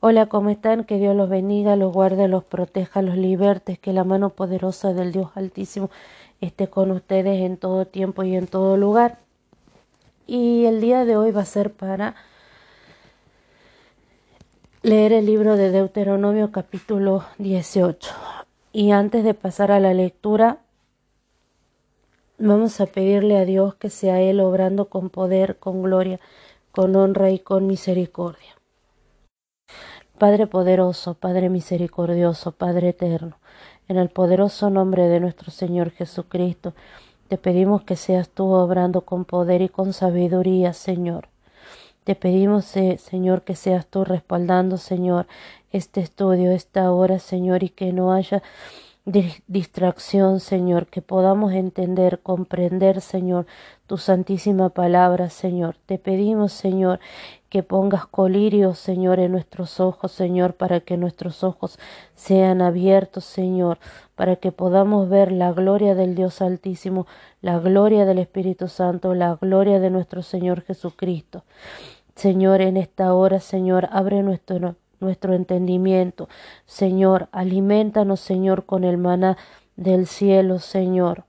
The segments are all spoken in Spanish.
Hola, ¿cómo están? Que Dios los bendiga, los guarde, los proteja, los libertes, que la mano poderosa del Dios Altísimo esté con ustedes en todo tiempo y en todo lugar. Y el día de hoy va a ser para leer el libro de Deuteronomio capítulo 18. Y antes de pasar a la lectura, vamos a pedirle a Dios que sea Él obrando con poder, con gloria, con honra y con misericordia. Padre poderoso, Padre misericordioso, Padre eterno, en el poderoso nombre de nuestro Señor Jesucristo, te pedimos que seas tú obrando con poder y con sabiduría, Señor. Te pedimos, eh, Señor, que seas tú respaldando, Señor, este estudio, esta hora, Señor, y que no haya distracción, Señor, que podamos entender, comprender, Señor, tu santísima palabra, Señor. Te pedimos, Señor, que pongas colirio, Señor, en nuestros ojos, Señor, para que nuestros ojos sean abiertos, Señor, para que podamos ver la gloria del Dios Altísimo, la gloria del Espíritu Santo, la gloria de nuestro Señor Jesucristo. Señor, en esta hora, Señor, abre nuestro nuestro entendimiento. Señor, alimentanos, Señor, con el maná del cielo, Señor.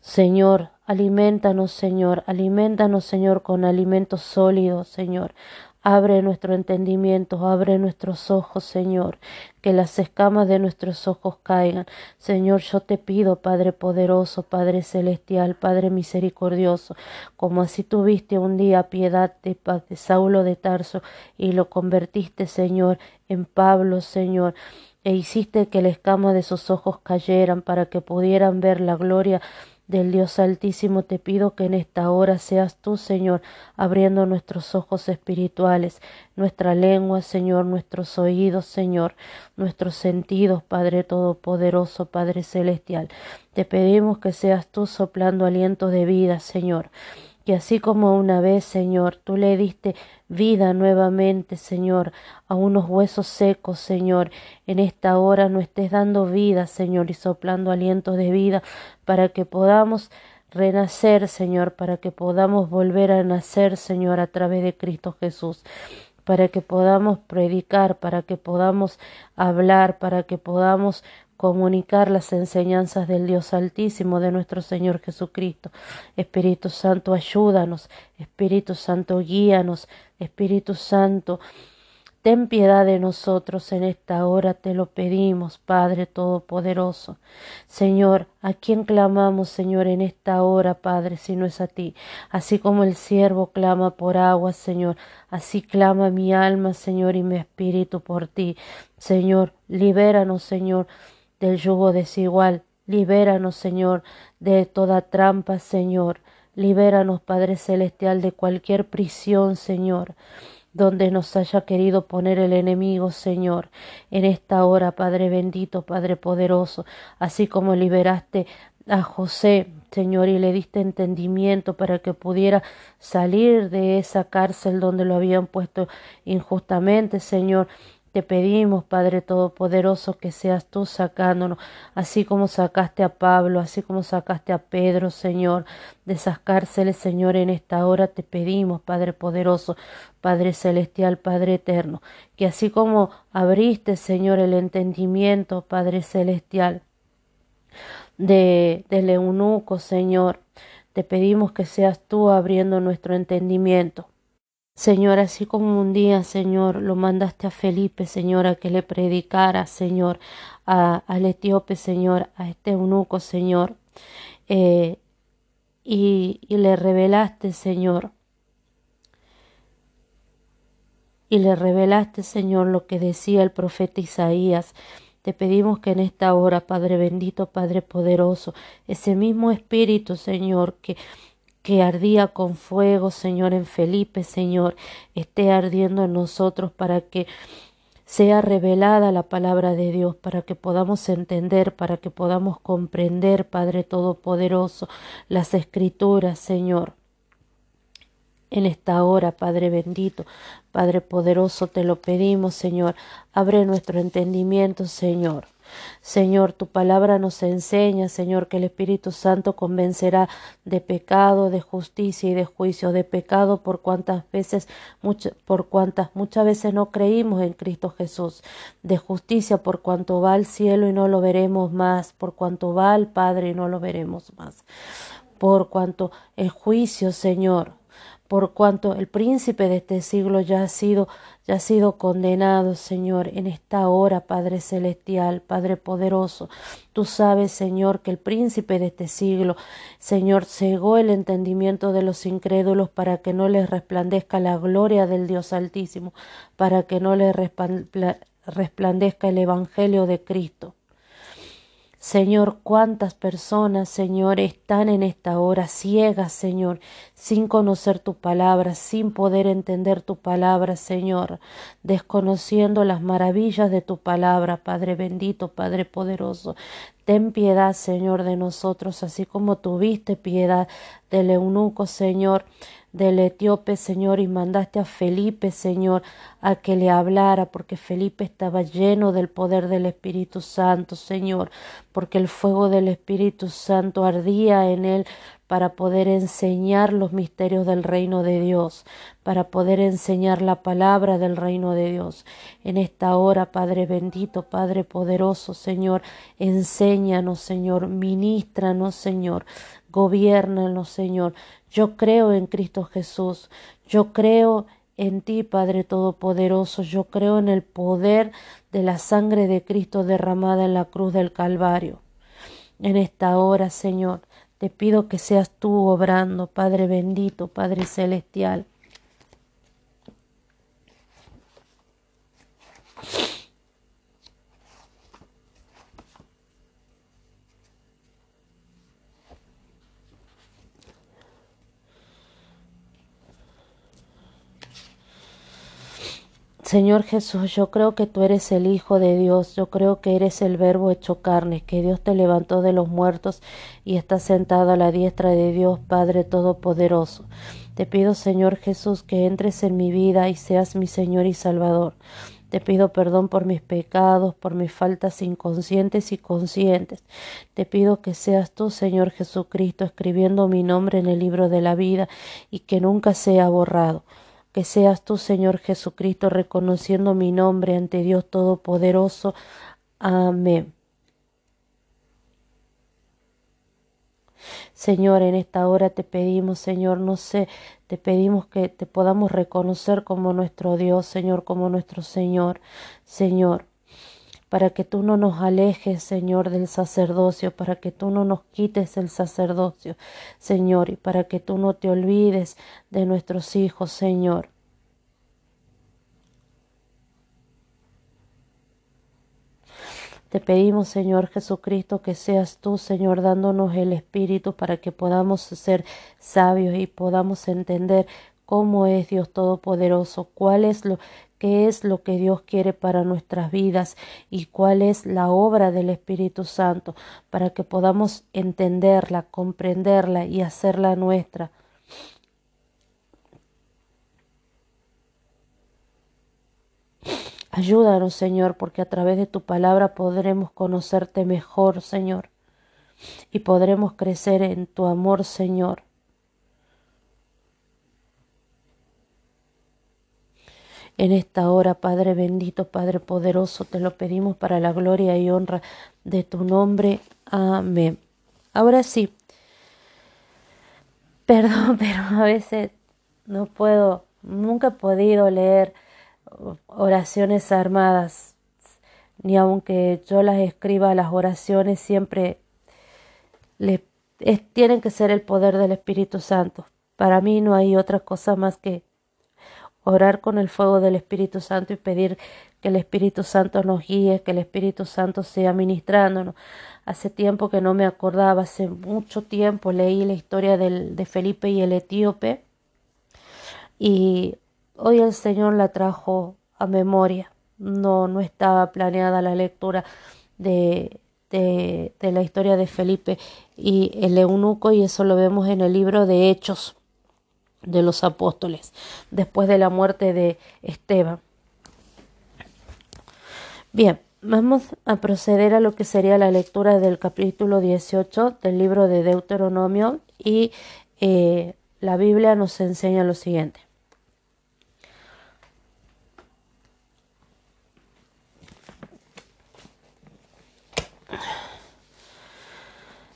Señor, alimentanos, Señor, alimentanos, Señor, con alimentos sólidos, Señor. Abre nuestro entendimiento, abre nuestros ojos, Señor, que las escamas de nuestros ojos caigan. Señor, yo te pido, Padre poderoso, Padre celestial, Padre misericordioso, como así tuviste un día piedad de, de Saulo de Tarso y lo convertiste, Señor, en Pablo, Señor e hiciste que la escama de sus ojos cayeran para que pudieran ver la gloria del Dios Altísimo, te pido que en esta hora seas tú, Señor, abriendo nuestros ojos espirituales, nuestra lengua, Señor, nuestros oídos, Señor, nuestros sentidos, Padre Todopoderoso, Padre Celestial. Te pedimos que seas tú soplando aliento de vida, Señor que así como una vez, Señor, tú le diste vida nuevamente, Señor, a unos huesos secos, Señor, en esta hora no estés dando vida, Señor, y soplando aliento de vida para que podamos renacer, Señor, para que podamos volver a nacer, Señor, a través de Cristo Jesús para que podamos predicar, para que podamos hablar, para que podamos comunicar las enseñanzas del Dios Altísimo, de nuestro Señor Jesucristo. Espíritu Santo, ayúdanos. Espíritu Santo, guíanos. Espíritu Santo, ten piedad de nosotros en esta hora, te lo pedimos, Padre Todopoderoso. Señor, ¿a quién clamamos, Señor, en esta hora, Padre, si no es a ti? Así como el siervo clama por agua, Señor, así clama mi alma, Señor, y mi espíritu por ti. Señor, libéranos, Señor del yugo desigual. Libéranos, Señor, de toda trampa, Señor. Libéranos, Padre Celestial, de cualquier prisión, Señor, donde nos haya querido poner el enemigo, Señor, en esta hora, Padre bendito, Padre poderoso, así como liberaste a José, Señor, y le diste entendimiento para que pudiera salir de esa cárcel donde lo habían puesto injustamente, Señor. Te pedimos, Padre Todopoderoso, que seas tú sacándonos, así como sacaste a Pablo, así como sacaste a Pedro, Señor, de esas cárceles, Señor, en esta hora te pedimos, Padre Poderoso, Padre Celestial, Padre Eterno, que así como abriste, Señor, el entendimiento, Padre Celestial, de, del eunuco, Señor, te pedimos que seas tú abriendo nuestro entendimiento Señor, así como un día, Señor, lo mandaste a Felipe, Señor, a que le predicara, Señor, al etíope, Señor, a este eunuco, Señor, eh, y, y le revelaste, Señor, y le revelaste, Señor, lo que decía el profeta Isaías. Te pedimos que en esta hora, Padre bendito, Padre poderoso, ese mismo espíritu, Señor, que que ardía con fuego, Señor, en Felipe, Señor, esté ardiendo en nosotros para que sea revelada la palabra de Dios, para que podamos entender, para que podamos comprender, Padre Todopoderoso, las escrituras, Señor. En esta hora, Padre bendito, Padre poderoso, te lo pedimos, Señor. Abre nuestro entendimiento, Señor. Señor, tu palabra nos enseña, Señor, que el Espíritu Santo convencerá de pecado, de justicia y de juicio, de pecado por cuantas veces, por cuantas muchas veces no creímos en Cristo Jesús, de justicia por cuanto va al cielo y no lo veremos más, por cuanto va al Padre y no lo veremos más, por cuanto el juicio, Señor, por cuanto el príncipe de este siglo ya ha sido ya ha sido condenado, Señor, en esta hora, Padre celestial, Padre poderoso. Tú sabes, Señor, que el príncipe de este siglo, Señor, cegó el entendimiento de los incrédulos para que no les resplandezca la gloria del Dios Altísimo, para que no les resplandezca el evangelio de Cristo. Señor, cuántas personas, Señor, están en esta hora ciegas, Señor, sin conocer tu palabra, sin poder entender tu palabra, Señor, desconociendo las maravillas de tu palabra, Padre bendito, Padre poderoso. Ten piedad, Señor, de nosotros, así como tuviste piedad del eunuco, Señor del etíope, Señor, y mandaste a Felipe, Señor, a que le hablara, porque Felipe estaba lleno del poder del Espíritu Santo, Señor, porque el fuego del Espíritu Santo ardía en él para poder enseñar los misterios del reino de Dios, para poder enseñar la palabra del reino de Dios. En esta hora, Padre bendito, Padre poderoso, Señor, enséñanos, Señor, ministranos, Señor, gobiernanos, Señor. Yo creo en Cristo Jesús, yo creo en ti, Padre Todopoderoso, yo creo en el poder de la sangre de Cristo derramada en la cruz del Calvario. En esta hora, Señor, te pido que seas tú obrando, Padre bendito, Padre celestial. Señor Jesús, yo creo que tú eres el Hijo de Dios, yo creo que eres el Verbo hecho carne, que Dios te levantó de los muertos y está sentado a la diestra de Dios Padre Todopoderoso. Te pido, Señor Jesús, que entres en mi vida y seas mi Señor y Salvador. Te pido perdón por mis pecados, por mis faltas inconscientes y conscientes. Te pido que seas tú, Señor Jesucristo, escribiendo mi nombre en el libro de la vida y que nunca sea borrado que seas tú, Señor Jesucristo, reconociendo mi nombre ante Dios Todopoderoso. Amén. Señor, en esta hora te pedimos, Señor, no sé, te pedimos que te podamos reconocer como nuestro Dios, Señor, como nuestro Señor, Señor para que tú no nos alejes, Señor, del sacerdocio, para que tú no nos quites el sacerdocio, Señor, y para que tú no te olvides de nuestros hijos, Señor. Te pedimos, Señor Jesucristo, que seas tú, Señor, dándonos el Espíritu para que podamos ser sabios y podamos entender cómo es Dios Todopoderoso, cuál es lo qué es lo que Dios quiere para nuestras vidas y cuál es la obra del Espíritu Santo para que podamos entenderla, comprenderla y hacerla nuestra. Ayúdanos, Señor, porque a través de tu palabra podremos conocerte mejor, Señor, y podremos crecer en tu amor, Señor. En esta hora, Padre bendito, Padre poderoso, te lo pedimos para la gloria y honra de tu nombre. Amén. Ahora sí, perdón, pero a veces no puedo, nunca he podido leer oraciones armadas, ni aunque yo las escriba, las oraciones siempre tienen que ser el poder del Espíritu Santo. Para mí no hay otra cosa más que orar con el fuego del Espíritu Santo y pedir que el Espíritu Santo nos guíe, que el Espíritu Santo sea ministrándonos. Hace tiempo que no me acordaba, hace mucho tiempo leí la historia de Felipe y el etíope y hoy el Señor la trajo a memoria. No, no estaba planeada la lectura de la historia de Felipe y el eunuco y eso lo vemos en el libro de Hechos de los apóstoles después de la muerte de Esteban. Bien, Vamos a proceder a lo que sería la lectura del capítulo 18 del libro de Deuteronomio y eh, la Biblia nos enseña lo siguiente.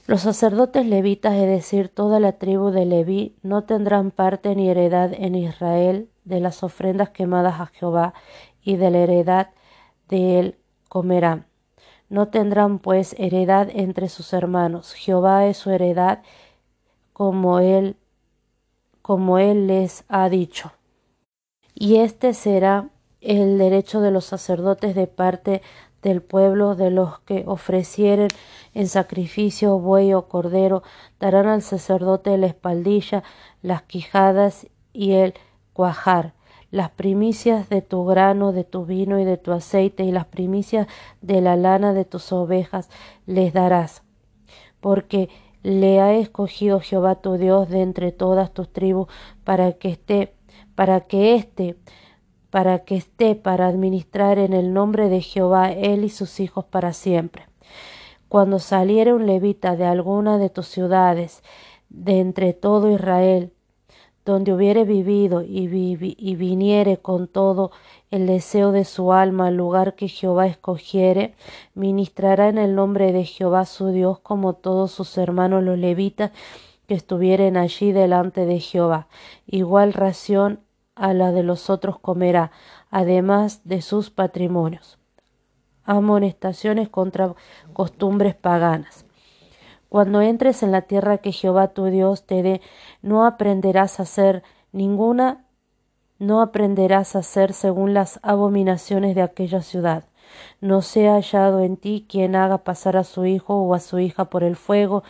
Los sacerdotes levitas, es decir, toda la tribu de Leví, no tendrán parte ni heredad en Israel de las ofrendas quemadas a Jehová y de la heredad de él comerán. No tendrán pues heredad entre sus hermanos. Jehová es su heredad como él como él les ha dicho. Y este será el derecho de los sacerdotes de parte del pueblo de los que ofrecieren en sacrificio buey o cordero, darán al sacerdote la espaldilla, las quijadas y el cuajar, las primicias de tu grano, de tu vino y de tu aceite, y las primicias de la lana de tus ovejas les darás, porque le ha escogido Jehová tu Dios de entre todas tus tribus para que esté, para que éste, para que esté para administrar en el nombre de Jehová él y sus hijos para siempre. Cuando saliere un levita de alguna de tus ciudades, de entre todo Israel, donde hubiere vivido y, viniere con todo el deseo de su alma al lugar que Jehová escogiere, ministrará en el nombre de Jehová su Dios como todos sus hermanos los levitas que estuvieren allí delante de Jehová. Igual ración a la de los otros comerá, además de sus patrimonios. Amonestaciones contra costumbres paganas. Cuando entres en la tierra que Jehová tu Dios te dé, no aprenderás a hacer ninguna, no aprenderás a hacer según las abominaciones de aquella ciudad. No sea hallado en ti quien haga pasar a su hijo o a su hija por el fuego,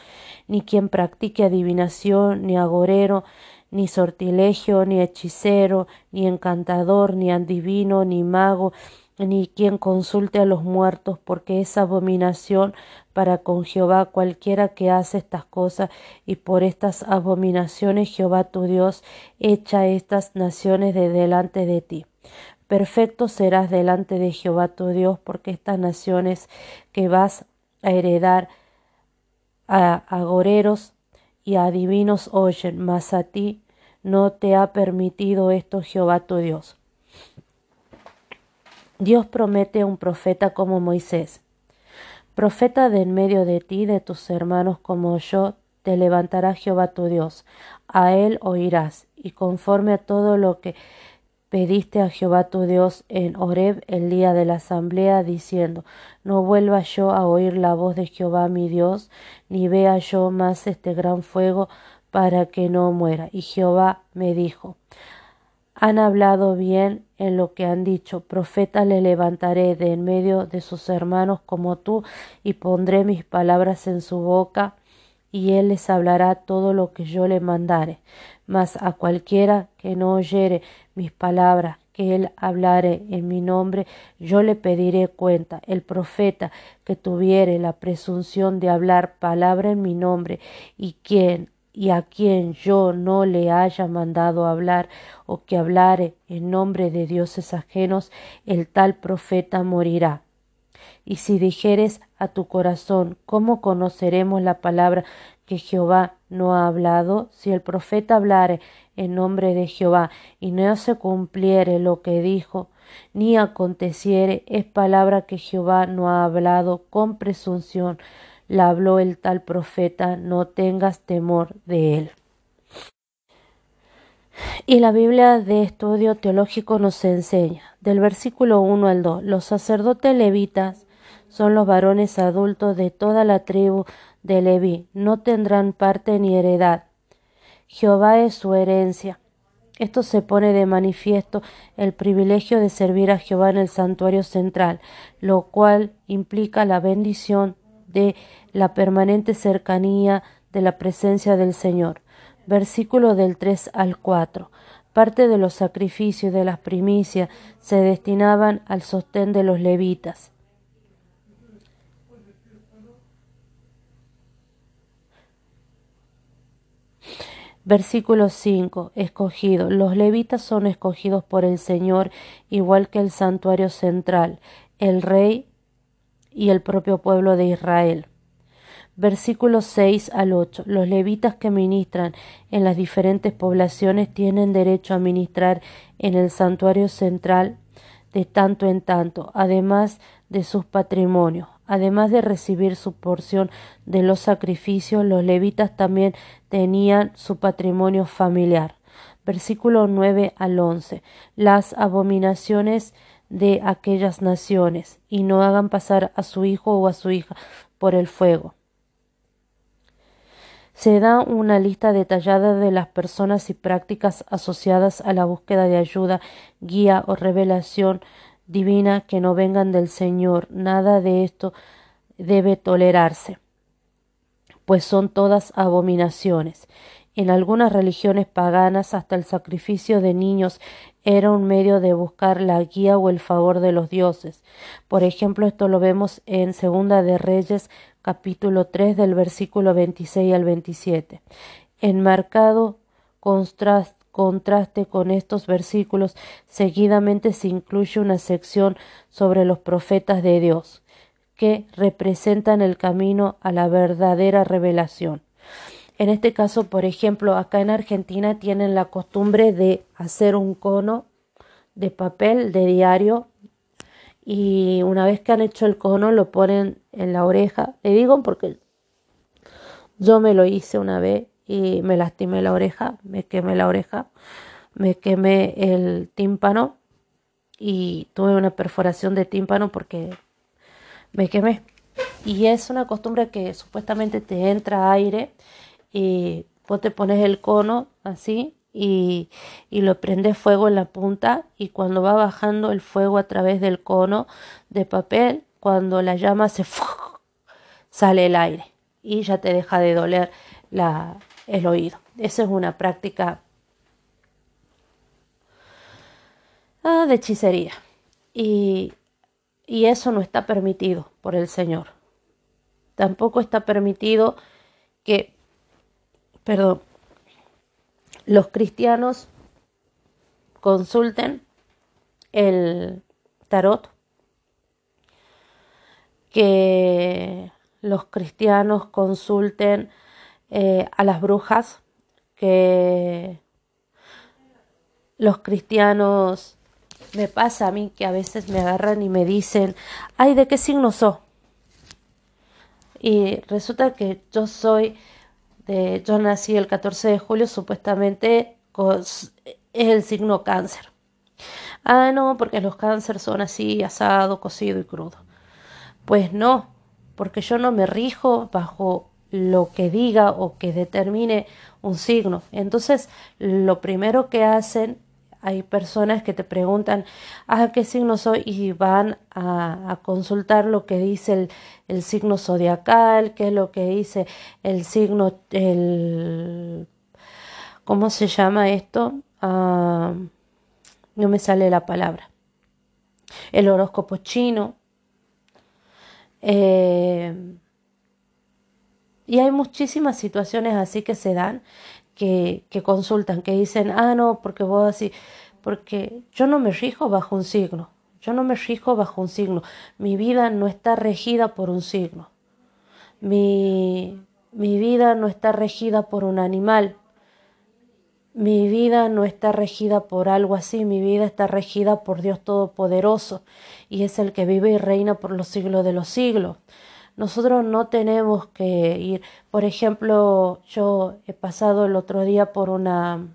ni quien practique adivinación, ni agorero, ni sortilegio, ni hechicero, ni encantador, ni adivino, ni mago, ni quien consulte a los muertos, porque es abominación para con Jehová cualquiera que hace estas cosas, y por estas abominaciones Jehová tu Dios echa estas naciones de delante de ti. Perfecto serás delante de Jehová tu Dios, porque estas naciones que vas a heredar a agoreros y a adivinos oyen, mas a ti no te ha permitido esto Jehová tu Dios. Dios promete a un profeta como Moisés. Profeta de en medio de ti, de tus hermanos como yo, te levantará Jehová tu Dios. A él oirás, y conforme a todo lo que pediste a Jehová tu Dios en Horeb el día de la asamblea, diciendo, no vuelva yo a oír la voz de Jehová mi Dios, ni vea yo más este gran fuego para que no muera. Y Jehová me dijo, han hablado bien en lo que han dicho. Profeta le levantaré de en medio de sus hermanos como tú, y pondré mis palabras en su boca, y él les hablará todo lo que yo le mandare. Mas a cualquiera que no oyere mis palabras, que él hablare en mi nombre, yo le pediré cuenta. El profeta que tuviere la presunción de hablar palabra en mi nombre, y quien y a quien yo no le haya mandado hablar o que hablare en nombre de dioses ajenos, el tal profeta morirá. Y si dijeres a tu corazón, ¿cómo conoceremos la palabra que Jehová no ha hablado? Si el profeta hablare en nombre de Jehová y no se cumpliere lo que dijo, ni aconteciere, es palabra que Jehová no ha hablado con presunción, la habló el tal profeta, no tengas temor de él. Y la Biblia de estudio teológico nos enseña, del versículo 1 al 2, los sacerdotes levitas son los varones adultos de toda la tribu de Leví, no tendrán parte ni heredad. Jehová es su herencia. Esto se pone de manifiesto el privilegio de servir a Jehová en el santuario central, lo cual implica la bendición de la permanente cercanía de la presencia del Señor. Versículo del 3 al 4. Parte de los sacrificios de las primicias se destinaban al sostén de los levitas. Versículo 5. Escogido. Los levitas son escogidos por el Señor, igual que el santuario central. El rey y el propio pueblo de Israel. Versículos 6 al 8. Los levitas que ministran en las diferentes poblaciones tienen derecho a ministrar en el santuario central de tanto en tanto, además de sus patrimonios. Además de recibir su porción de los sacrificios, los levitas también tenían su patrimonio familiar. Versículo 9 al 11. Las abominaciones de aquellas naciones, y no hagan pasar a su hijo o a su hija por el fuego. Se da una lista detallada de las personas y prácticas asociadas a la búsqueda de ayuda, guía o revelación divina que no vengan del Señor. Nada de esto debe tolerarse, pues son todas abominaciones. En algunas religiones paganas hasta el sacrificio de niños era un medio de buscar la guía o el favor de los dioses. Por ejemplo, esto lo vemos en Segunda de Reyes capítulo 3 del versículo 26 al 27. Enmarcado contraste con estos versículos, seguidamente se incluye una sección sobre los profetas de Dios, que representan el camino a la verdadera revelación. En este caso, por ejemplo, acá en Argentina tienen la costumbre de hacer un cono de papel de diario y una vez que han hecho el cono lo ponen en la oreja. Le digo porque yo me lo hice una vez y me lastimé la oreja, me quemé la oreja, me quemé el tímpano y tuve una perforación de tímpano porque me quemé. Y es una costumbre que supuestamente te entra aire y vos te pones el cono así y, y, lo prende fuego en la punta y cuando va bajando el fuego a través del cono de papel, cuando la llama se sale el aire y ya te deja de doler la, el oído. Esa es una práctica ah, de hechicería y, y eso no está permitido por el Señor. Tampoco está permitido que, perdón, los cristianos consulten el tarot, que los cristianos consulten eh, a las brujas, que los cristianos me pasa a mí que a veces me agarran y me dicen, ay, ¿de qué signo sos? Y resulta que yo soy de, yo nací el 14 de julio, supuestamente es el signo cáncer. Ah, no, porque los cánceres son así, asado, cocido y crudo. Pues no, porque yo no me rijo bajo lo que diga o que determine un signo. Entonces, lo primero que hacen hay personas que te preguntan, ah, ¿qué signo soy? Y van a, consultar lo que dice el, signo zodiacal, qué es lo que dice el signo, el, ¿cómo se llama esto? Ah, no me sale la palabra. El horóscopo chino. Eh, y hay muchísimas situaciones así que se dan que, que consultan, que dicen, ah, no, porque vos así, porque yo no me rijo bajo un signo, yo no me rijo bajo un signo, mi vida no está regida por un signo, mi, mi vida no está regida por un animal, mi vida no está regida por algo así, mi vida está regida por Dios Todopoderoso y es el que vive y reina por los siglos de los siglos. Nosotros no tenemos que ir, por ejemplo, yo he pasado el otro día por una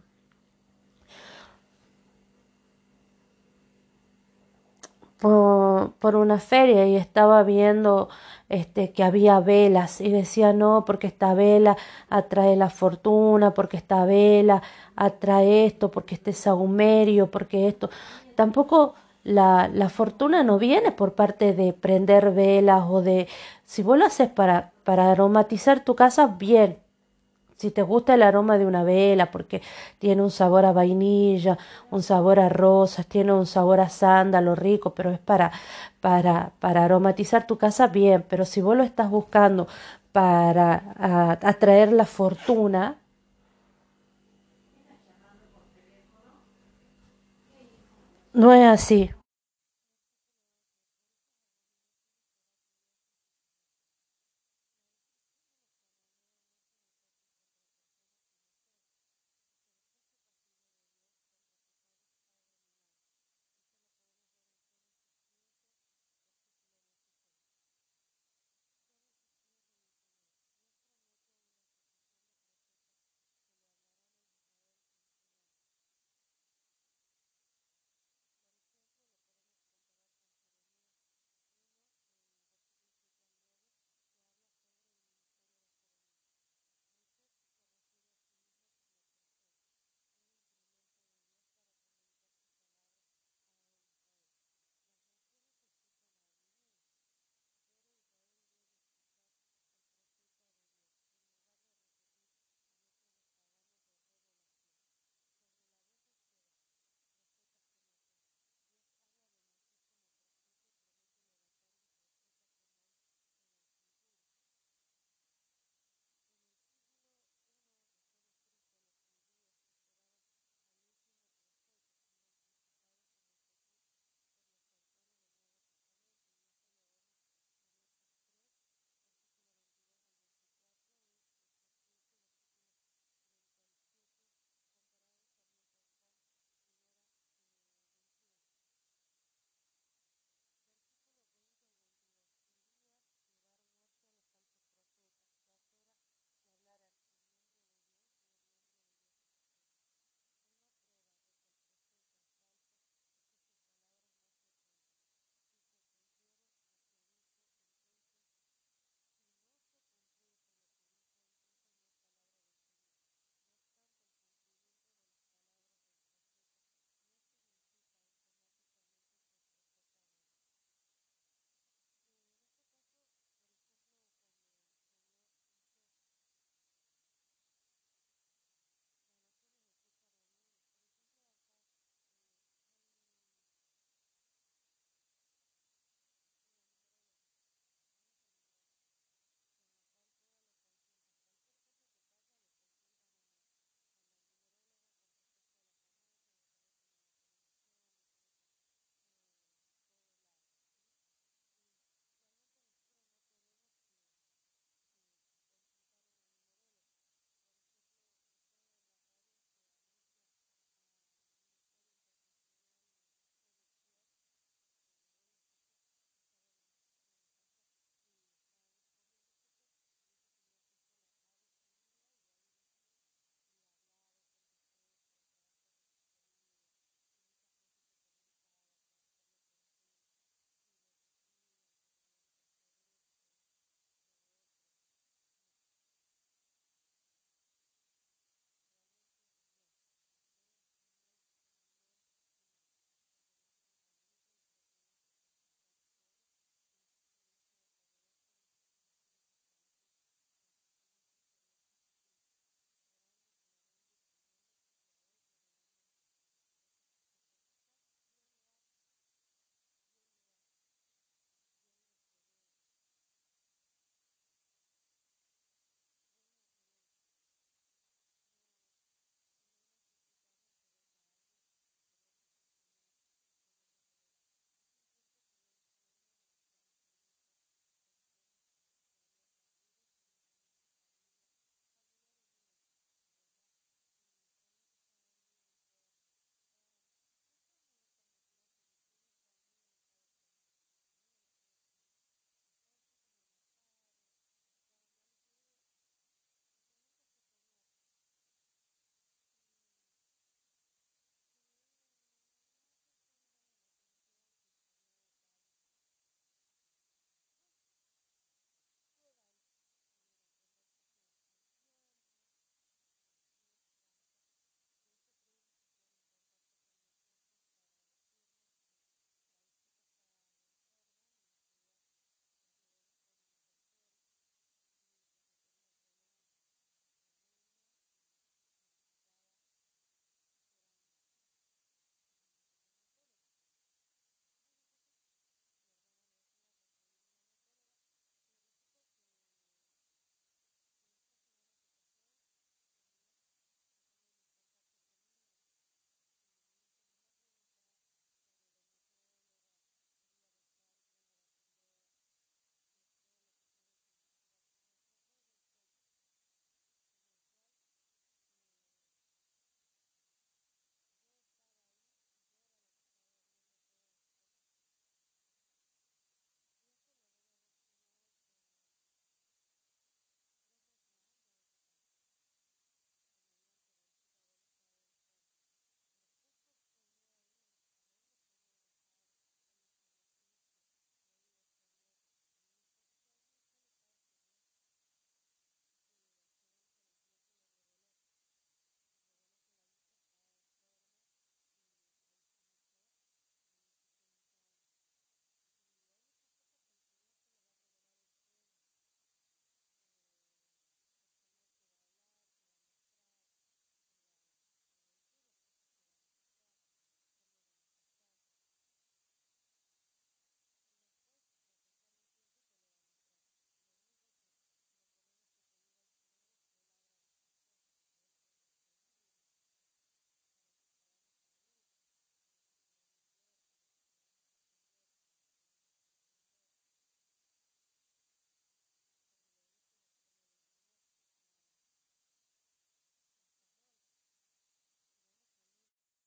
por, una feria y estaba viendo este, que había velas y decía no, porque esta vela atrae la fortuna, porque esta vela atrae esto, porque este sahumerio, porque esto. Tampoco la, la, fortuna no viene por parte de prender velas o de... Si vos lo haces para, para aromatizar tu casa, bien. Si te gusta el aroma de una vela, porque tiene un sabor a vainilla, un sabor a rosas, tiene un sabor a sándalo rico, pero es para, para, para aromatizar tu casa, bien. Pero si vos lo estás buscando para atraer la fortuna, No es así.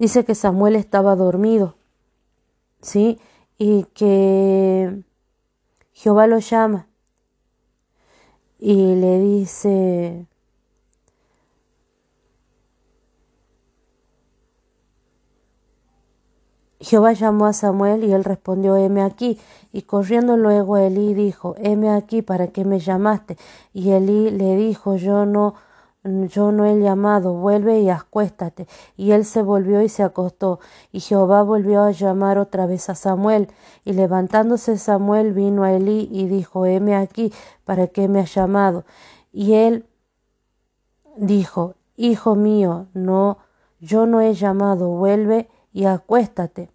Dice que Samuel estaba dormido, ¿sí? Y que Jehová lo llama y le dice, Jehová llamó a Samuel y él respondió, heme aquí. Y corriendo luego Elí dijo, heme aquí, ¿para qué me llamaste? Y Elí le dijo, yo no, yo no he llamado, vuelve y acuéstate. Y él se volvió y se acostó. Y Jehová volvió a llamar otra vez a Samuel. Y levantándose Samuel vino a Elí y dijo, heme aquí, ¿para qué me has llamado? Y él dijo, Hijo mío, no, yo no he llamado, vuelve y acuéstate.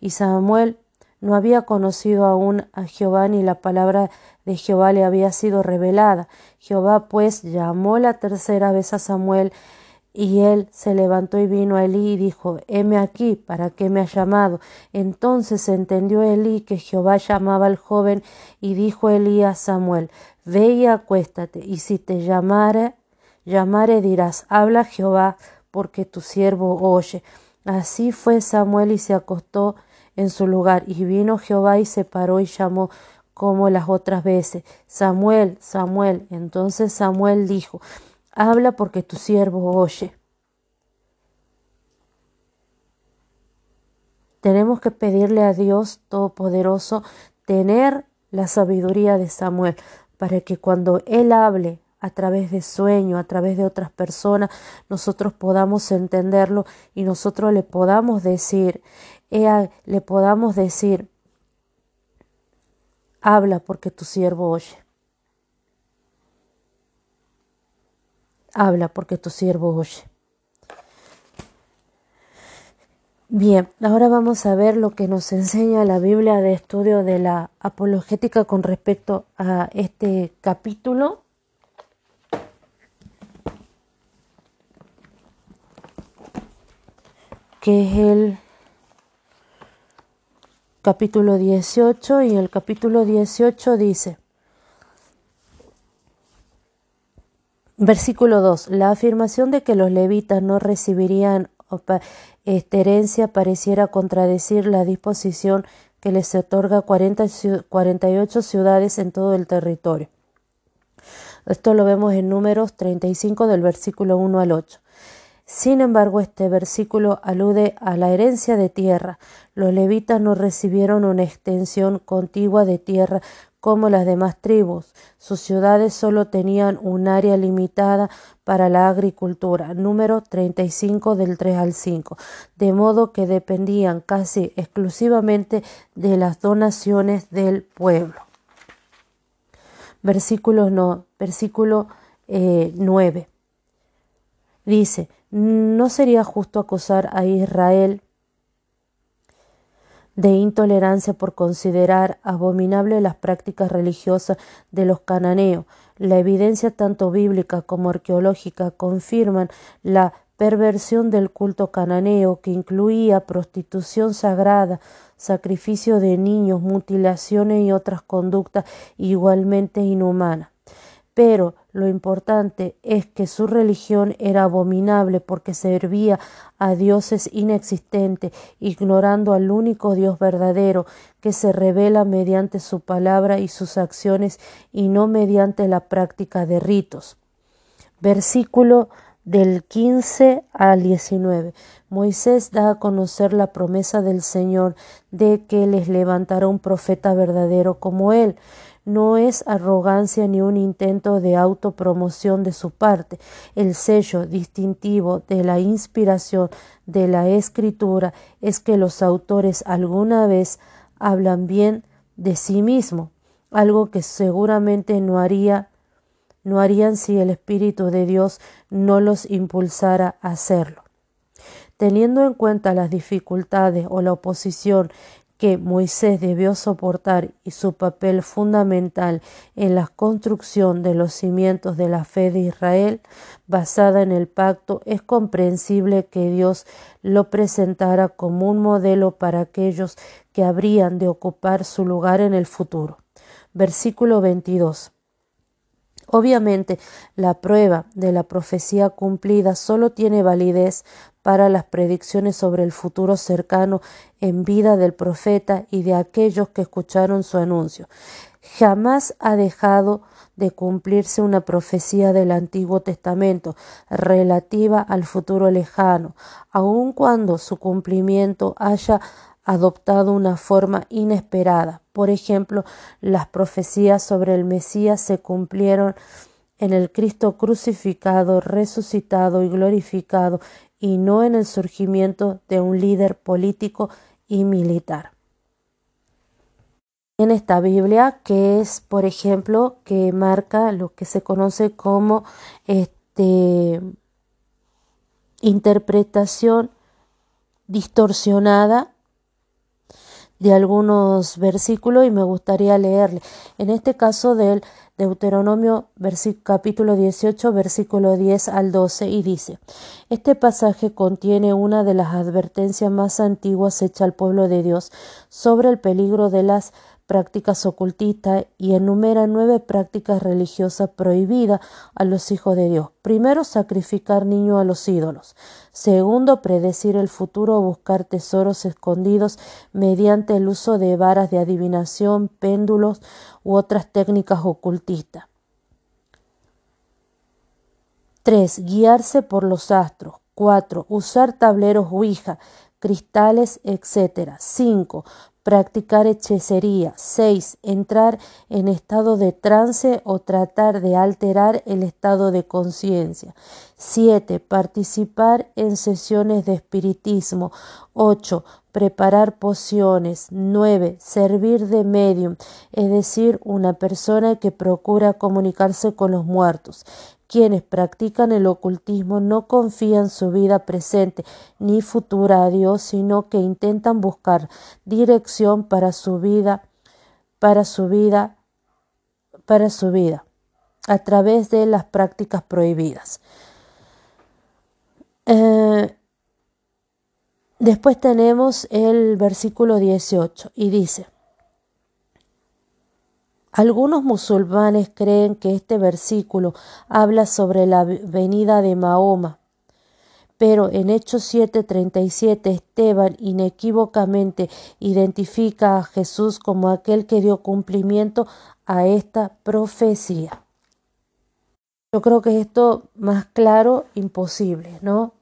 Y Samuel no había conocido aún a Jehová ni la palabra de Jehová le había sido revelada. Jehová pues llamó la tercera vez a Samuel y él se levantó y vino a Elí y dijo, heme aquí, ¿para qué me has llamado? Entonces entendió Elí que Jehová llamaba al joven y dijo Elí a Samuel, ve y acuéstate, y si te llamare, llamare dirás, habla Jehová, porque tu siervo oye. Así fue Samuel y se acostó en su lugar. Y vino Jehová y se paró y llamó como las otras veces. Samuel, Samuel. Entonces Samuel dijo, habla porque tu siervo oye. Tenemos que pedirle a Dios Todopoderoso tener la sabiduría de Samuel para que cuando Él hable a través de sueño, a través de otras personas, nosotros podamos entenderlo y nosotros le podamos decir, le podamos decir, habla porque tu siervo oye. Habla porque tu siervo oye. Bien, ahora vamos a ver lo que nos enseña la Biblia de estudio de la apologética con respecto a este capítulo que es el capítulo 18 y el capítulo 18 dice, versículo 2, la afirmación de que los levitas no recibirían esta herencia pareciera contradecir la disposición que les otorga 40, 48 ciudades en todo el territorio. Esto lo vemos en números 35 del versículo 1 al 8. Sin embargo, este versículo alude a la herencia de tierra. Los levitas no recibieron una extensión contigua de tierra como las demás tribus. Sus ciudades solo tenían un área limitada para la agricultura, número 35 del 3 al 5, de modo que dependían casi exclusivamente de las donaciones del pueblo. Versículo, no, versículo 9. Dice, no sería justo acusar a Israel de intolerancia por considerar abominable las prácticas religiosas de los cananeos. La evidencia tanto bíblica como arqueológica confirman la perversión del culto cananeo que incluía prostitución sagrada, sacrificio de niños, mutilaciones y otras conductas igualmente inhumanas pero lo importante es que su religión era abominable porque servía a dioses inexistentes, ignorando al único Dios verdadero que se revela mediante su palabra y sus acciones y no mediante la práctica de ritos. Versículo del 15 al 19. Moisés da a conocer la promesa del Señor de que les levantará un profeta verdadero como él no es arrogancia ni un intento de autopromoción de su parte. El sello distintivo de la inspiración de la escritura es que los autores alguna vez hablan bien de sí mismo, algo que seguramente no haría no harían si el Espíritu de Dios no los impulsara a hacerlo. Teniendo en cuenta las dificultades o la oposición que Moisés debió soportar y su papel fundamental en la construcción de los cimientos de la fe de Israel basada en el pacto, es comprensible que Dios lo presentara como un modelo para aquellos que habrían de ocupar su lugar en el futuro. Versículo 22. Obviamente, la prueba de la profecía cumplida solo tiene validez para las predicciones sobre el futuro cercano en vida del profeta y de aquellos que escucharon su anuncio. Jamás ha dejado de cumplirse una profecía del Antiguo Testamento relativa al futuro lejano, aun cuando su cumplimiento haya adoptado una forma inesperada. Por ejemplo, las profecías sobre el Mesías se cumplieron en el Cristo crucificado, resucitado y glorificado, y no en el surgimiento de un líder político y militar. En esta Biblia, que es, por ejemplo, que marca lo que se conoce como este, interpretación distorsionada de algunos versículos y me gustaría leerle. En este caso del Deuteronomio capítulo 18 versículo 10 al 12 y dice, este pasaje contiene una de las advertencias más antiguas hechas al pueblo de Dios sobre el peligro de las prácticas ocultistas y enumera nueve prácticas religiosas prohibidas a los hijos de Dios. Primero, sacrificar niños a los ídolos. Segundo, predecir el futuro o buscar tesoros escondidos mediante el uso de varas de adivinación, péndulos u otras técnicas ocultistas. Tres, Guiarse por los astros. Cuatro, Usar tableros Ouija, cristales, etc. Cinco, practicar hechicería. 6. Entrar en estado de trance o tratar de alterar el estado de conciencia. 7. Participar en sesiones de espiritismo. 8. Preparar pociones. 9. Servir de medium, es decir, una persona que procura comunicarse con los muertos. Quienes practican el ocultismo no confían su vida presente ni futura a Dios, sino que intentan buscar dirección para su vida, para su vida, para su vida, a través de las prácticas prohibidas. Eh, después tenemos el versículo 18 y dice, algunos musulmanes creen que este versículo habla sobre la venida de Mahoma, pero en Hechos 7:37 Esteban inequívocamente identifica a Jesús como aquel que dio cumplimiento a esta profecía. Yo creo que esto más claro imposible, ¿no?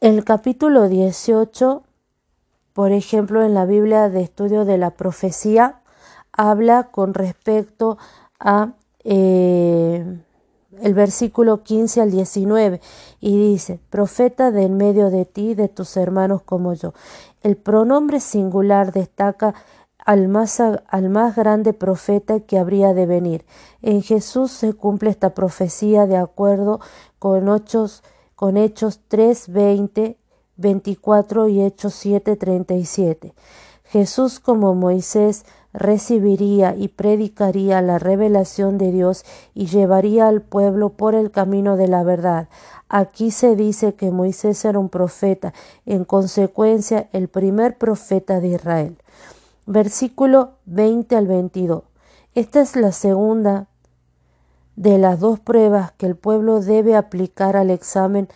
El capítulo 18, por ejemplo, en la Biblia de estudio de la profecía, habla con respecto a eh, el versículo 15 al 19 y dice, profeta de en medio de ti, de tus hermanos como yo. El pronombre singular destaca al más, al más grande profeta que habría de venir. En Jesús se cumple esta profecía de acuerdo con, Hechos, con Hechos 3, 20, 24 y Hechos 7, 37. Jesús como Moisés recibiría y predicaría la revelación de Dios y llevaría al pueblo por el camino de la verdad. Aquí se dice que Moisés era un profeta, en consecuencia el primer profeta de Israel. Versículo 20 al 22. Esta es la segunda de las dos pruebas que el pueblo debe aplicar al examen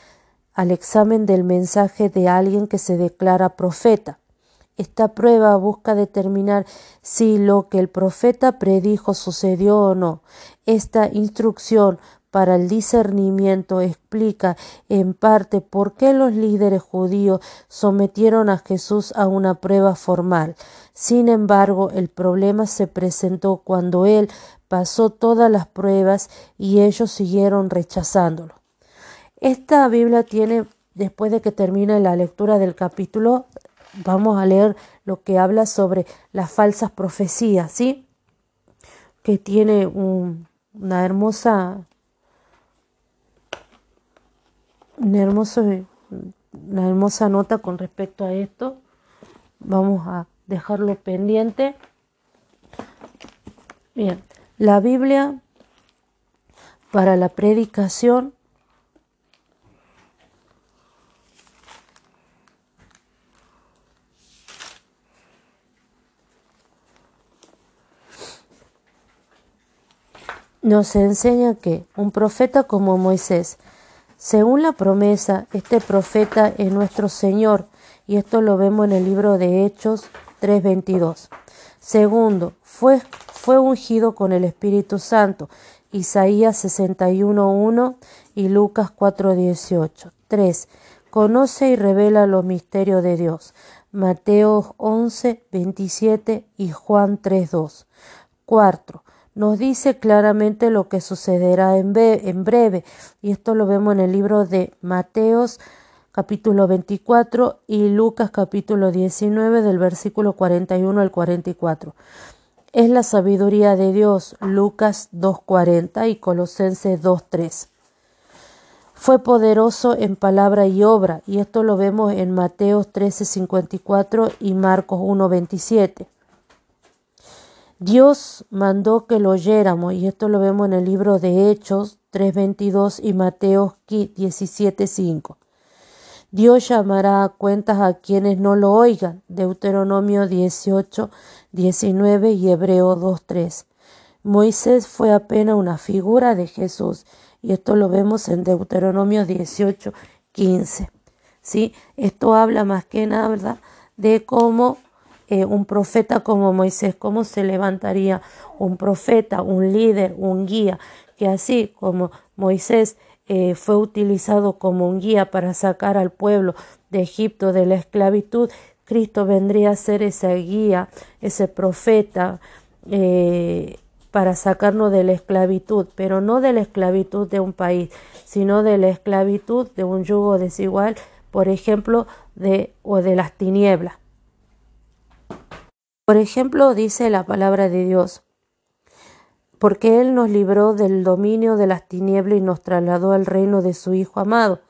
al examen del mensaje de alguien que se declara profeta. Esta prueba busca determinar si lo que el profeta predijo sucedió o no. Esta instrucción para el discernimiento explica en parte por qué los líderes judíos sometieron a Jesús a una prueba formal. Sin embargo, el problema se presentó cuando él pasó todas las pruebas y ellos siguieron rechazándolo. Esta Biblia tiene, después de que termine la lectura del capítulo, vamos a leer lo que habla sobre las falsas profecías, ¿sí? Que tiene una hermosa, una hermosa, una hermosa nota con respecto a esto. Vamos a dejarlo pendiente. Bien, la Biblia para la predicación nos enseña que un profeta como Moisés, según la promesa, este profeta es nuestro Señor, y esto lo vemos en el libro de Hechos 3:22. Segundo, fue, fue ungido con el Espíritu Santo, Isaías 61:1 y Lucas 4:18. 3. Conoce y revela los misterios de Dios, Mateo 11:27 y Juan 3:2. Cuarto, nos dice claramente lo que sucederá en, breve, y esto lo vemos en el libro de Mateos capítulo 24 y Lucas capítulo 19 del versículo 41 al 44. Es la sabiduría de Dios, Lucas 2.40 y Colosenses 2.3. Fue poderoso en palabra y obra, y esto lo vemos en Mateos 13.54 y Marcos 1.27. Dios mandó que lo oyéramos, y esto lo vemos en el libro de Hechos 3.22 y Mateo 17.5. Dios llamará a cuentas a quienes no lo oigan, Deuteronomio 18, 19 y Hebreo 2.3. Moisés fue apenas una figura de Jesús, y esto lo vemos en Deuteronomio 18, 15. ¿Sí? Esto habla más que nada de cómo eh, un profeta como Moisés, cómo se levantaría un profeta, un líder, un guía, que así como Moisés eh, fue utilizado como un guía para sacar al pueblo de Egipto de la esclavitud, Cristo vendría a ser esa guía, ese profeta, eh, para sacarnos de la esclavitud, pero no de la esclavitud de un país, sino de la esclavitud de un yugo desigual, por ejemplo, de o de las tinieblas. Por ejemplo, dice la palabra de Dios, porque Él nos libró del dominio de las tinieblas y nos trasladó al reino de su Hijo amado.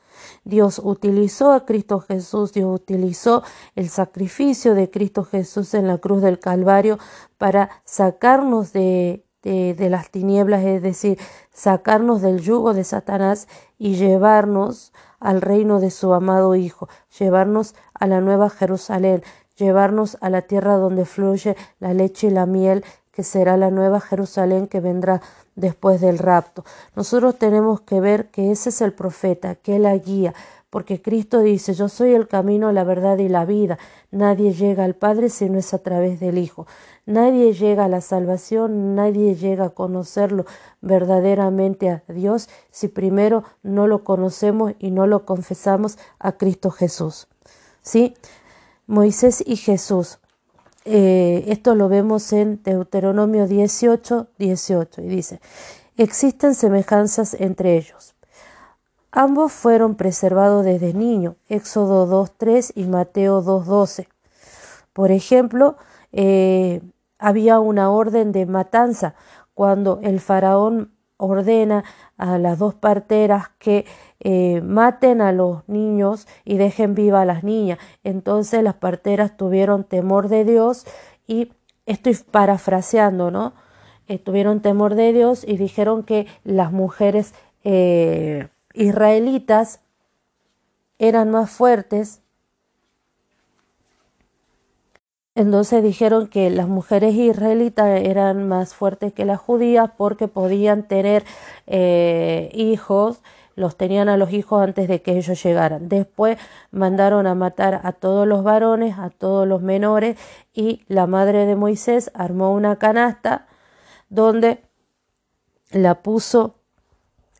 Dios utilizó a Cristo Jesús, Dios utilizó el sacrificio de Cristo Jesús en la cruz del Calvario para sacarnos de, las tinieblas, es decir, sacarnos del yugo de Satanás y llevarnos al reino de su amado Hijo, llevarnos a la nueva Jerusalén, llevarnos a la tierra donde fluye la leche y la miel, que será la nueva Jerusalén que vendrá después del rapto. Nosotros tenemos que ver que ese es el profeta, que la guía, porque Cristo dice, yo soy el camino, la verdad y la vida. Nadie llega al Padre si no es a través del Hijo. Nadie llega a la salvación, nadie llega a conocerlo verdaderamente a Dios si primero no lo conocemos y no lo confesamos a Cristo Jesús. ¿Sí? Moisés y Jesús. Eh, esto lo vemos en Deuteronomio 18, 18 y dice, existen semejanzas entre ellos. Ambos fueron preservados desde niño, Éxodo 2.3 y Mateo 2.12. Por ejemplo, eh, había una orden de matanza cuando el faraón ordena a las dos parteras que eh, maten a los niños y dejen viva a las niñas. Entonces las parteras tuvieron temor de Dios y estoy parafraseando, ¿no? Eh, tuvieron temor de Dios y dijeron que las mujeres eh, israelitas eran más fuertes Entonces dijeron que las mujeres israelitas eran más fuertes que las judías porque podían tener eh, hijos, los tenían a los hijos antes de que ellos llegaran. Después mandaron a matar a todos los varones, a todos los menores y la madre de Moisés armó una canasta donde la puso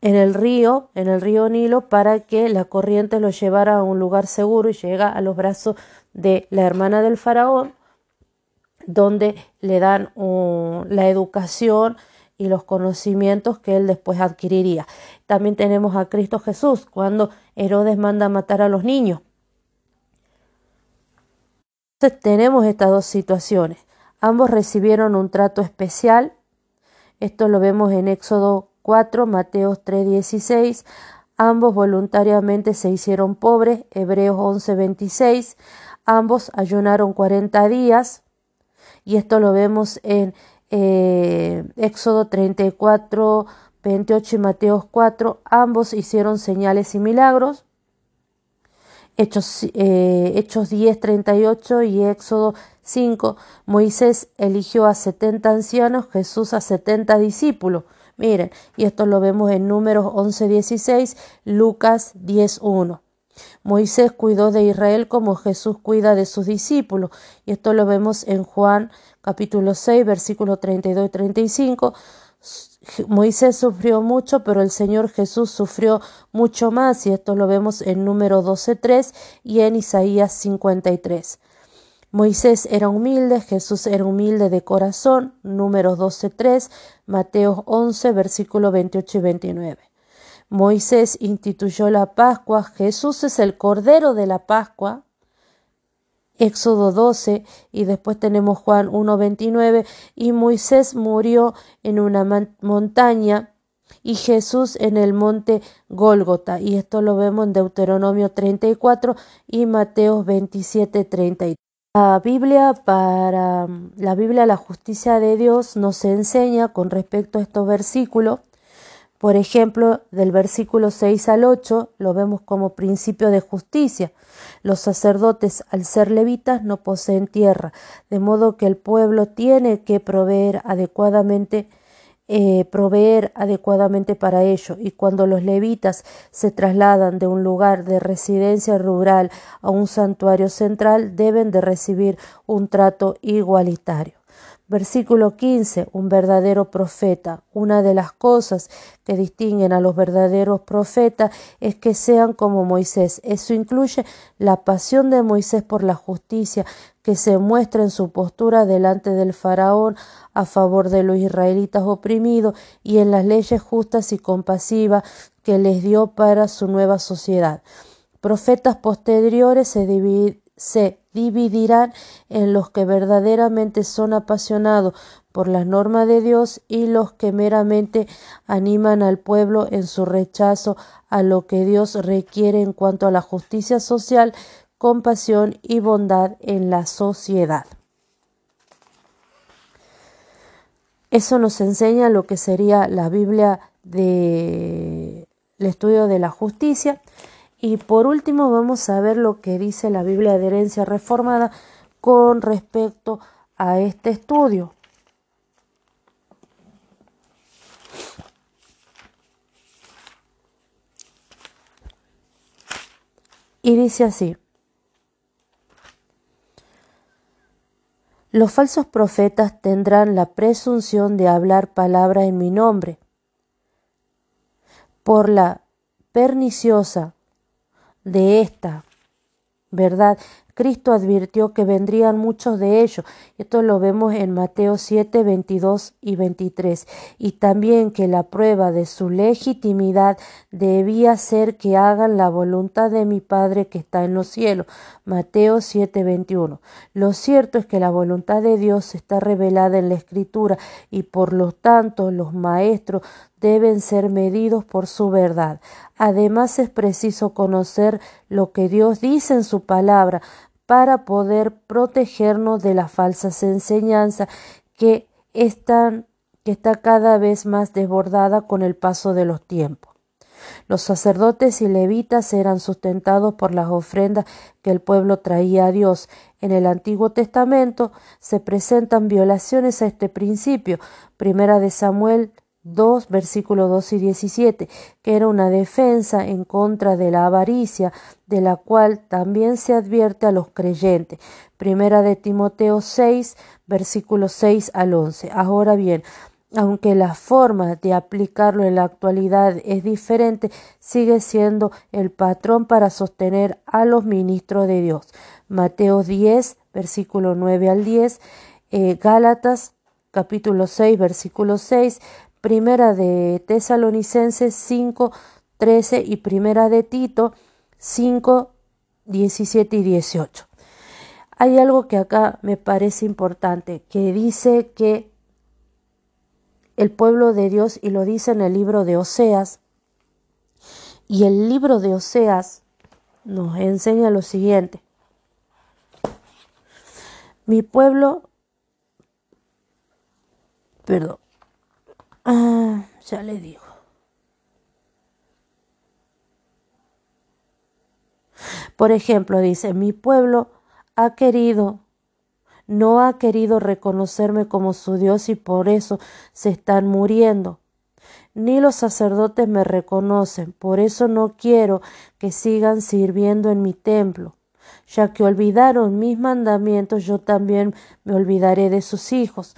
en el río, en el río Nilo, para que la corriente lo llevara a un lugar seguro y llega a los brazos de la hermana del faraón donde le dan la educación y los conocimientos que él después adquiriría. También tenemos a Cristo Jesús cuando Herodes manda a matar a los niños. Entonces tenemos estas dos situaciones. Ambos recibieron un trato especial. Esto lo vemos en Éxodo 4, Mateo 3:16. Ambos voluntariamente se hicieron pobres, Hebreos 11:26. Ambos ayunaron 40 días, y esto lo vemos en eh, Éxodo 34, 28 y Mateo 4, ambos hicieron señales y milagros. Hechos, eh, Hechos 10, 38 y Éxodo 5, Moisés eligió a 70 ancianos, Jesús a 70 discípulos. Miren, y esto lo vemos en números 11.16, Lucas 10.1. Moisés cuidó de Israel como Jesús cuida de sus discípulos. Y esto lo vemos en Juan capítulo 6, versículos 32 y 35. Moisés sufrió mucho, pero el Señor Jesús sufrió mucho más, y esto lo vemos en número 12.3 y en Isaías 53. Moisés era humilde, Jesús era humilde de corazón, número 12.3, Mateo 11, versículo 28 y 29. Moisés instituyó la Pascua, Jesús es el Cordero de la Pascua, Éxodo 12 y después tenemos Juan 1.29 y Moisés murió en una montaña y Jesús en el monte Gólgota y esto lo vemos en Deuteronomio 34 y Mateo 27.33. La Biblia para la Biblia la justicia de Dios nos enseña con respecto a estos versículos por ejemplo, del versículo 6 al 8 lo vemos como principio de justicia. Los sacerdotes, al ser levitas, no poseen tierra, de modo que el pueblo tiene que proveer adecuadamente eh, proveer adecuadamente para ello y cuando los levitas se trasladan de un lugar de residencia rural a un santuario central deben de recibir un trato igualitario. Versículo 15. Un verdadero profeta. Una de las cosas que distinguen a los verdaderos profetas es que sean como Moisés. Eso incluye la pasión de Moisés por la justicia que se muestra en su postura delante del faraón a favor de los israelitas oprimidos y en las leyes justas y compasivas que les dio para su nueva sociedad. Profetas posteriores se dividen se dividirán en los que verdaderamente son apasionados por las normas de Dios y los que meramente animan al pueblo en su rechazo a lo que Dios requiere en cuanto a la justicia social, compasión y bondad en la sociedad. Eso nos enseña lo que sería la Biblia del estudio de la justicia. Y por último vamos a ver lo que dice la Biblia de herencia reformada con respecto a este estudio. Y dice así, los falsos profetas tendrán la presunción de hablar palabra en mi nombre. Por la perniciosa de esta verdad. Cristo advirtió que vendrían muchos de ellos. Esto lo vemos en Mateo 7, 22 y 23. Y también que la prueba de su legitimidad debía ser que hagan la voluntad de mi Padre que está en los cielos. Mateo 7, 21. Lo cierto es que la voluntad de Dios está revelada en la Escritura y por lo tanto los maestros deben ser medidos por su verdad. Además es preciso conocer lo que Dios dice en su palabra para poder protegernos de las falsas enseñanzas que están que está cada vez más desbordada con el paso de los tiempos. Los sacerdotes y levitas eran sustentados por las ofrendas que el pueblo traía a Dios. En el Antiguo Testamento se presentan violaciones a este principio. Primera de Samuel 2, versículos 2 y 17, que era una defensa en contra de la avaricia, de la cual también se advierte a los creyentes. Primera de Timoteo 6, versículos 6 al 11. Ahora bien, aunque la forma de aplicarlo en la actualidad es diferente, sigue siendo el patrón para sostener a los ministros de Dios. Mateo 10, versículo 9 al 10, eh, Gálatas capítulo 6, versículo 6, Primera de Tesalonicenses 5, 13 y Primera de Tito 5, 17 y 18. Hay algo que acá me parece importante, que dice que el pueblo de Dios, y lo dice en el libro de Oseas, y el libro de Oseas nos enseña lo siguiente. Mi pueblo, perdón, Ah, ya le digo. Por ejemplo, dice, mi pueblo ha querido, no ha querido reconocerme como su Dios y por eso se están muriendo. ni los sacerdotes me reconocen, por eso no quiero que sigan sirviendo en mi templo. Ya que olvidaron mis mandamientos, yo también me olvidaré de sus hijos.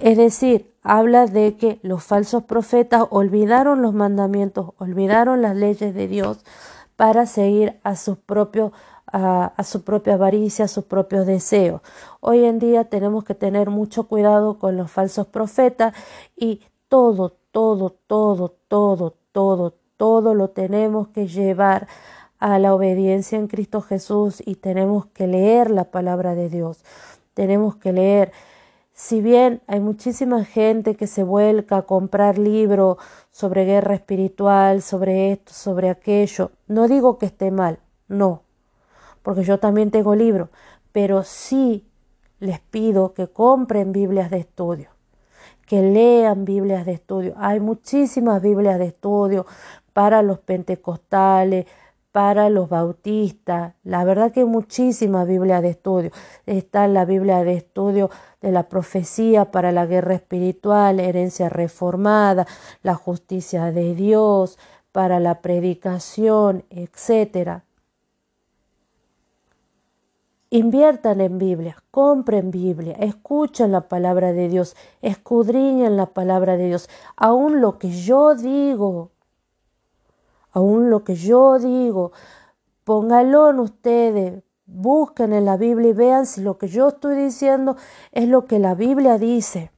Es decir, habla de que los falsos profetas olvidaron los mandamientos, olvidaron las leyes de Dios para seguir a sus propios a, su propia avaricia, a sus propios deseos. Hoy en día tenemos que tener mucho cuidado con los falsos profetas y todo, todo, todo, todo, todo, todo lo tenemos que llevar a la obediencia en Cristo Jesús y tenemos que leer la palabra de Dios. Tenemos que leer. Si bien hay muchísima gente que se vuelca a comprar libros sobre guerra espiritual, sobre esto, sobre aquello, no digo que esté mal, no, porque yo también tengo libros, pero sí les pido que compren Biblias de estudio, que lean Biblias de estudio. Hay muchísimas Biblias de estudio para los pentecostales, para los bautistas. La verdad que hay muchísimas Biblias de estudio. Está la Biblia de estudio de la profecía para la guerra espiritual, herencia reformada, la justicia de Dios, para la predicación, etcétera. Inviertan en Biblia, compren Biblia, escuchen la palabra de Dios, escudriñen la palabra de Dios. Aún lo que yo digo, aún lo que yo digo, póngalo en ustedes, busquen en la Biblia y vean si lo que yo estoy diciendo es lo que la Biblia dice.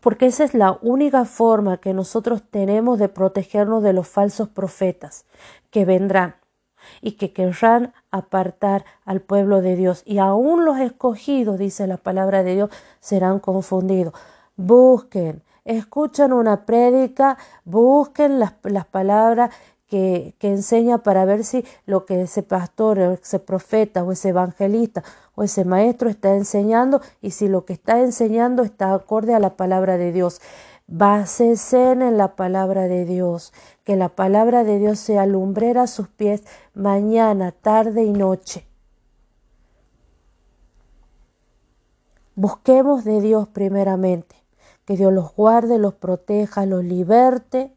Porque esa es la única forma que nosotros tenemos de protegernos de los falsos profetas que vendrán y que querrán apartar al pueblo de Dios. Y aún los escogidos, dice la palabra de Dios, serán confundidos. Busquen, escuchan una prédica, busquen las, las palabras que, que, enseña para ver si lo que ese pastor o ese profeta o ese evangelista o ese maestro está enseñando y si lo que está enseñando está acorde a la palabra de Dios. Básese en la palabra de Dios, que la palabra de Dios sea lumbrera a sus pies mañana, tarde y noche. Busquemos de Dios primeramente, que Dios los guarde, los proteja, los liberte.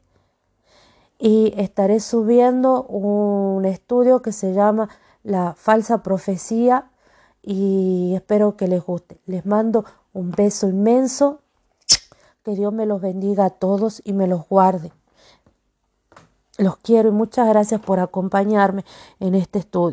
Y estaré subiendo un estudio que se llama La falsa profecía y espero que les guste. Les mando un beso inmenso que Dios me los bendiga a todos y me los guarde. Los quiero y muchas gracias por acompañarme en este estudio.